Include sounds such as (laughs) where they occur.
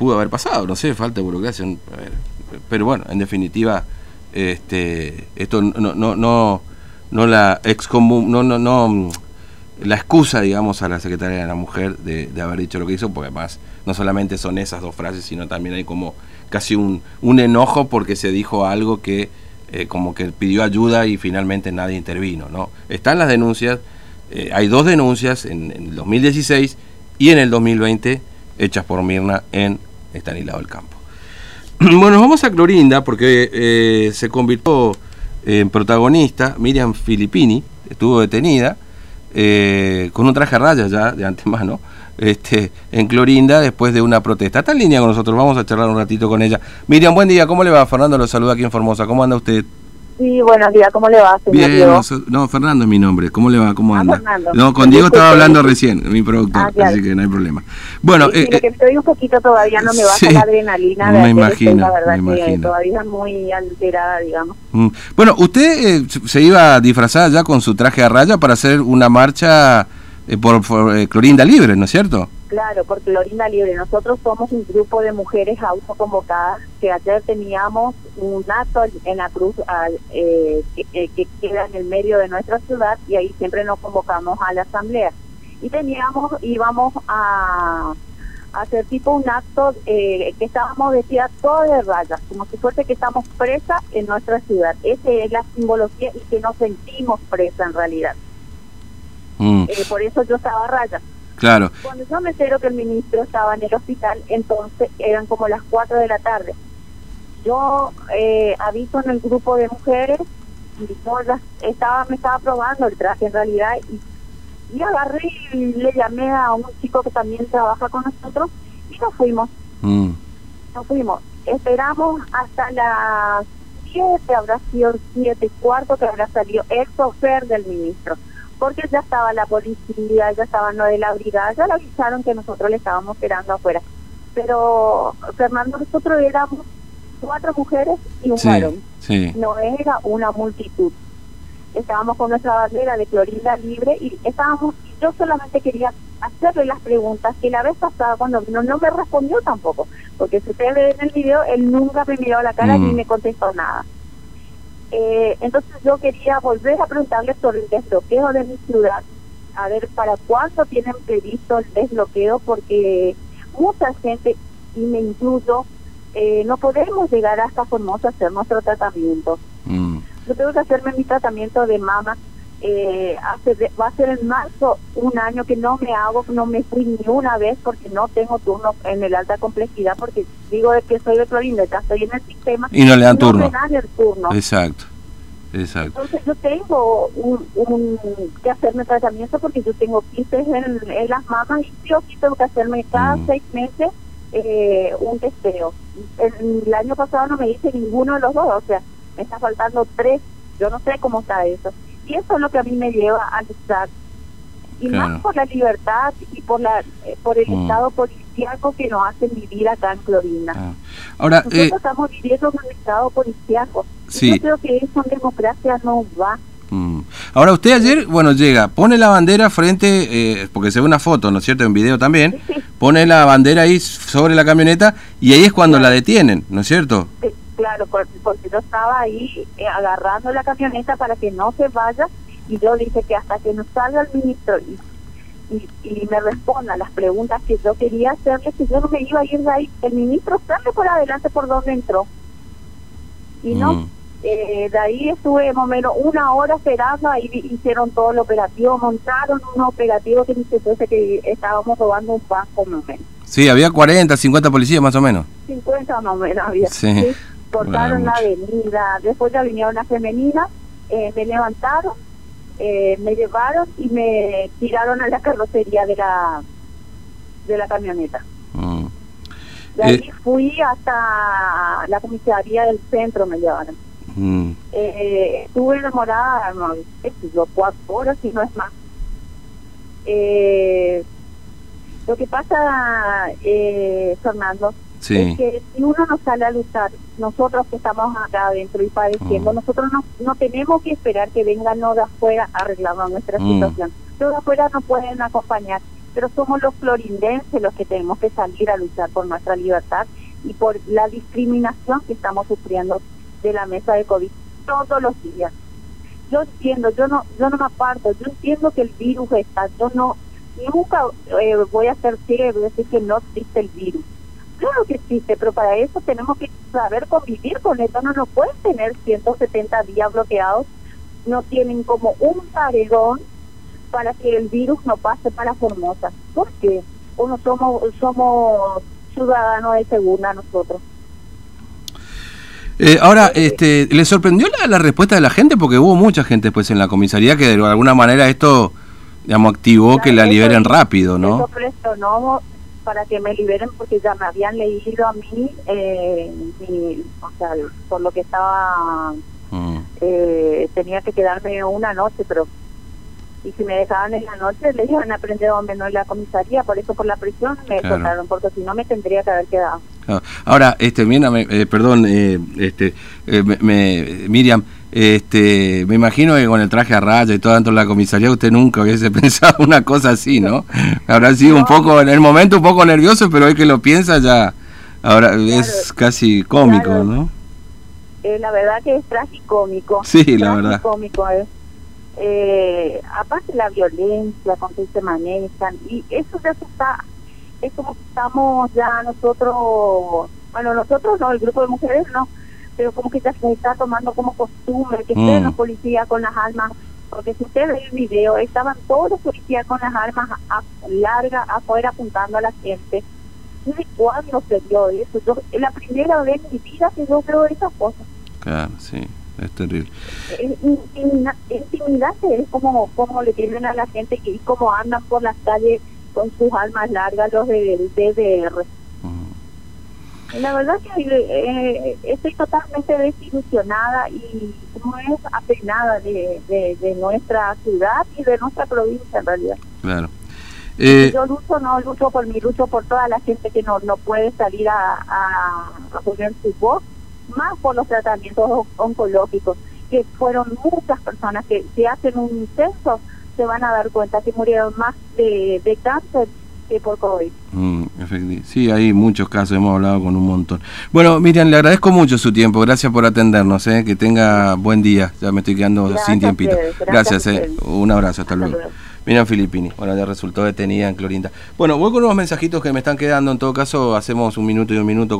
pudo haber pasado, no sé, falta de burocracia. Pero bueno, en definitiva, este, esto no, no, no, no la excomún, no, no, no la excusa, digamos, a la secretaria de la mujer de, haber dicho lo que hizo, porque además no solamente son esas dos frases, sino también hay como casi un, un enojo porque se dijo algo que eh, como que pidió ayuda y finalmente nadie intervino, ¿no? Están las denuncias, eh, hay dos denuncias en, el 2016 y en el 2020 hechas por Mirna en Estanislao del Campo. (clears throat) Bueno, vamos a Clorinda porque eh, se convirtió en protagonista Miriam Filippini, estuvo detenida eh, con un traje a rayas ya de antemano, este, en Clorinda después de una protesta. Está en línea con nosotros, vamos a charlar un ratito con ella. Miriam, buen día, ¿cómo le va? Fernando lo saluda aquí en Formosa, ¿cómo anda usted? Sí, buenos días, ¿cómo le va, señor Bien, no, Fernando es mi nombre, ¿cómo le va? ¿Cómo ah, anda? No, con Diego estaba hablando recién, mi productor, ah, así que no hay problema. Bueno, eh, que estoy un poquito todavía, no me baja la adrenalina. Me imagino, la verdad me que todavía muy alterada, digamos. Mm. Bueno, usted eh, se iba disfrazada ya con su traje a raya para hacer una marcha eh, por, por Clorinda Libre, ¿no es cierto? Claro, por Clorinda Libre. Nosotros somos un grupo de mujeres autoconvocadas que ayer teníamos un acto en la cruz eh, eh, que, queda en el medio de nuestra ciudad y ahí siempre nos convocamos a la asamblea. Y teníamos, íbamos a, hacer tipo un acto eh, que estábamos vestidas todas de rayas, como si fuese que estamos presas en nuestra ciudad. Esa es la simbología y que nos sentimos presas en realidad. Mm. por eso yo estaba rayas. Claro. Cuando yo me entero que el ministro estaba en el hospital, entonces eran como las 4 de la tarde. Yo eh, aviso en el grupo de mujeres y yo estaba, me estaba probando el traje en realidad y, y agarré y le llamé a un chico que también trabaja con nosotros y nos fuimos. Mm. Nos fuimos. Esperamos hasta las 7, habrá sido 7 y cuarto que habrá salido el chofer del ministro porque ya estaba la policía, ya estaban lo de la brigada, ya le avisaron que nosotros le estábamos esperando afuera. Pero, Fernando, nosotros éramos cuatro mujeres y un varón. No era una multitud. Estábamos con nuestra bandera de Clorinda libre y estábamos, yo solamente quería hacerle las preguntas que la vez pasada cuando vino no me respondió tampoco, porque si ustedes ven el video, él nunca me miró a la cara ni mm. me contestó nada. Eh, entonces yo quería volver a preguntarle sobre el desbloqueo de mi ciudad, a ver para cuándo tienen previsto el desbloqueo, porque mucha gente, y me incluyo, eh, no podemos llegar hasta Formosa a hacer nuestro tratamiento. Mm. Yo tengo que hacerme mi tratamiento de mama. Eh, hace, va a ser en marzo un año que no me hago, no me fui ni una vez porque no tengo turno en el alta complejidad, porque digo de que soy de Florinda, ya estoy en el sistema. Y no le dan turno. Me dan el turno. Exacto. Exacto. Entonces yo tengo un, que hacerme tratamiento porque yo tengo quistes en, las mamas y yo sí tengo que hacerme cada mm. seis meses eh, un testeo. El, año pasado no me hice ninguno de los dos, o sea, me está faltando tres, yo no sé cómo está eso. Y eso es lo que a mí me lleva a luchar. Y más por la libertad y por la eh, por el mm. estado policíaco que nos hacen vivir acá en Clorinda. Ah. Ahora, Nosotros eh, estamos viviendo en un estado policíaco. Yo creo que eso en democracia no va. Mm. Ahora usted ayer, bueno, llega, pone la bandera frente, eh, porque se ve una foto, ¿no es cierto? En video también, pone la bandera ahí sobre la camioneta y ahí es cuando la detienen, ¿no es cierto? Claro, porque yo estaba ahí eh, agarrando la camioneta para que no se vaya y yo dije que hasta que no salga el ministro y, y, me responda las preguntas que yo quería hacerle, que yo no me iba a ir de ahí, el ministro sale por adelante por donde entró. Y no, mm. Eh, de ahí estuve más o menos una hora esperando, ahí hicieron todo el operativo, montaron un operativo que dice que estábamos robando un banco más o menos. Sí, había 40, 50 policías más o menos. 50 más o menos había. Sí. Cortaron la avenida, después ya vinieron las femeninas, eh, me levantaron, eh, me llevaron y me tiraron a la carrocería de la de la camioneta. Mm. De ahí fui hasta la comisaría del centro, me llevaron. Mm. Eh, estuve enamorada, no, cuatro horas y no es más. Eh, lo que pasa, eh, Fernando, es que si uno no sale a luchar, nosotros que estamos acá adentro y padeciendo, mm. nosotros no, no tenemos que esperar que vengan los de afuera arreglando nuestra mm. situación. Los de afuera no pueden acompañar. pero somos los florindenses los que tenemos que salir a luchar por nuestra libertad y por la discriminación que estamos sufriendo de la mesa de COVID todos los días. Yo entiendo, yo no, yo no me aparto, yo entiendo que el virus está, yo no, nunca eh, voy a ser ciega y voy a decir que no existe el virus. Claro que existe, pero para eso tenemos que saber convivir con esto. No nos pueden tener 170 días bloqueados, no tienen como un paredón para que el virus no pase para Formosa. ¿Por qué? Uno somos, somos ciudadanos de segunda nosotros. Eh, ahora, este, ¿le sorprendió la, respuesta de la gente? Porque hubo mucha gente después en la comisaría que de alguna manera esto, digamos, activó que la liberen rápido, ¿no? Eso para que me liberen porque ya me habían leído a mí, eh, o sea, por lo que estaba, mm. eh, tenía que quedarme una noche, pero y si me dejaban en la noche les iban a prender donde no en la comisaría, por eso por la prisión me soltaron, porque si no me tendría que haber quedado. Ahora, este, mira, eh, perdón, eh, este, eh, me, Miriam, este, me imagino que con el traje a raya y todo dentro de la comisaría usted nunca hubiese (laughs) pensado una cosa así, ¿no? Habrá sido un poco, en el momento un poco nervioso, pero hoy que lo piensa ya, ahora es casi cómico, ¿no? la verdad que es tragicómico. Sí, la verdad. Cómico, eh, aparte la violencia con que se manejan, y eso ya se está, es como que estamos ya nosotros, bueno, nosotros no, el grupo de mujeres no, pero como que ya se está tomando como costumbre que estén los mm. policías con las armas, porque si usted ve el video, estaban todos los policías con las armas largas afuera apuntando a la gente. ¿Desde cuándo se vio eso? Yo, es la primera vez en mi vida que yo veo esas cosas. Claro, sí es terrible. Intimidante es como, como le tienen a la gente y como andan por las calles con sus almas largas los del DDR. La verdad que eh, estoy totalmente desilusionada y no es apenada de, de, nuestra ciudad y de nuestra provincia en realidad. Claro. Eh, yo lucho, no lucho por mi lucho por toda la gente que no, no puede salir a, a, a poner su voz más por los tratamientos oncológicos, que fueron muchas personas que si hacen un censo se van a dar cuenta que murieron más de, de cáncer que por COVID. Mm, sí, hay muchos casos, hemos hablado con un montón. Bueno, Miriam, le agradezco mucho su tiempo, gracias por atendernos, ¿eh? que tenga buen día, ya me estoy quedando sin tiempito. Gracias, eh. un abrazo, hasta, luego. Miriam Filippini, bueno, ya resultó detenida en Clorinda. Bueno, voy con unos mensajitos que me están quedando, en todo caso hacemos un minuto y un minuto.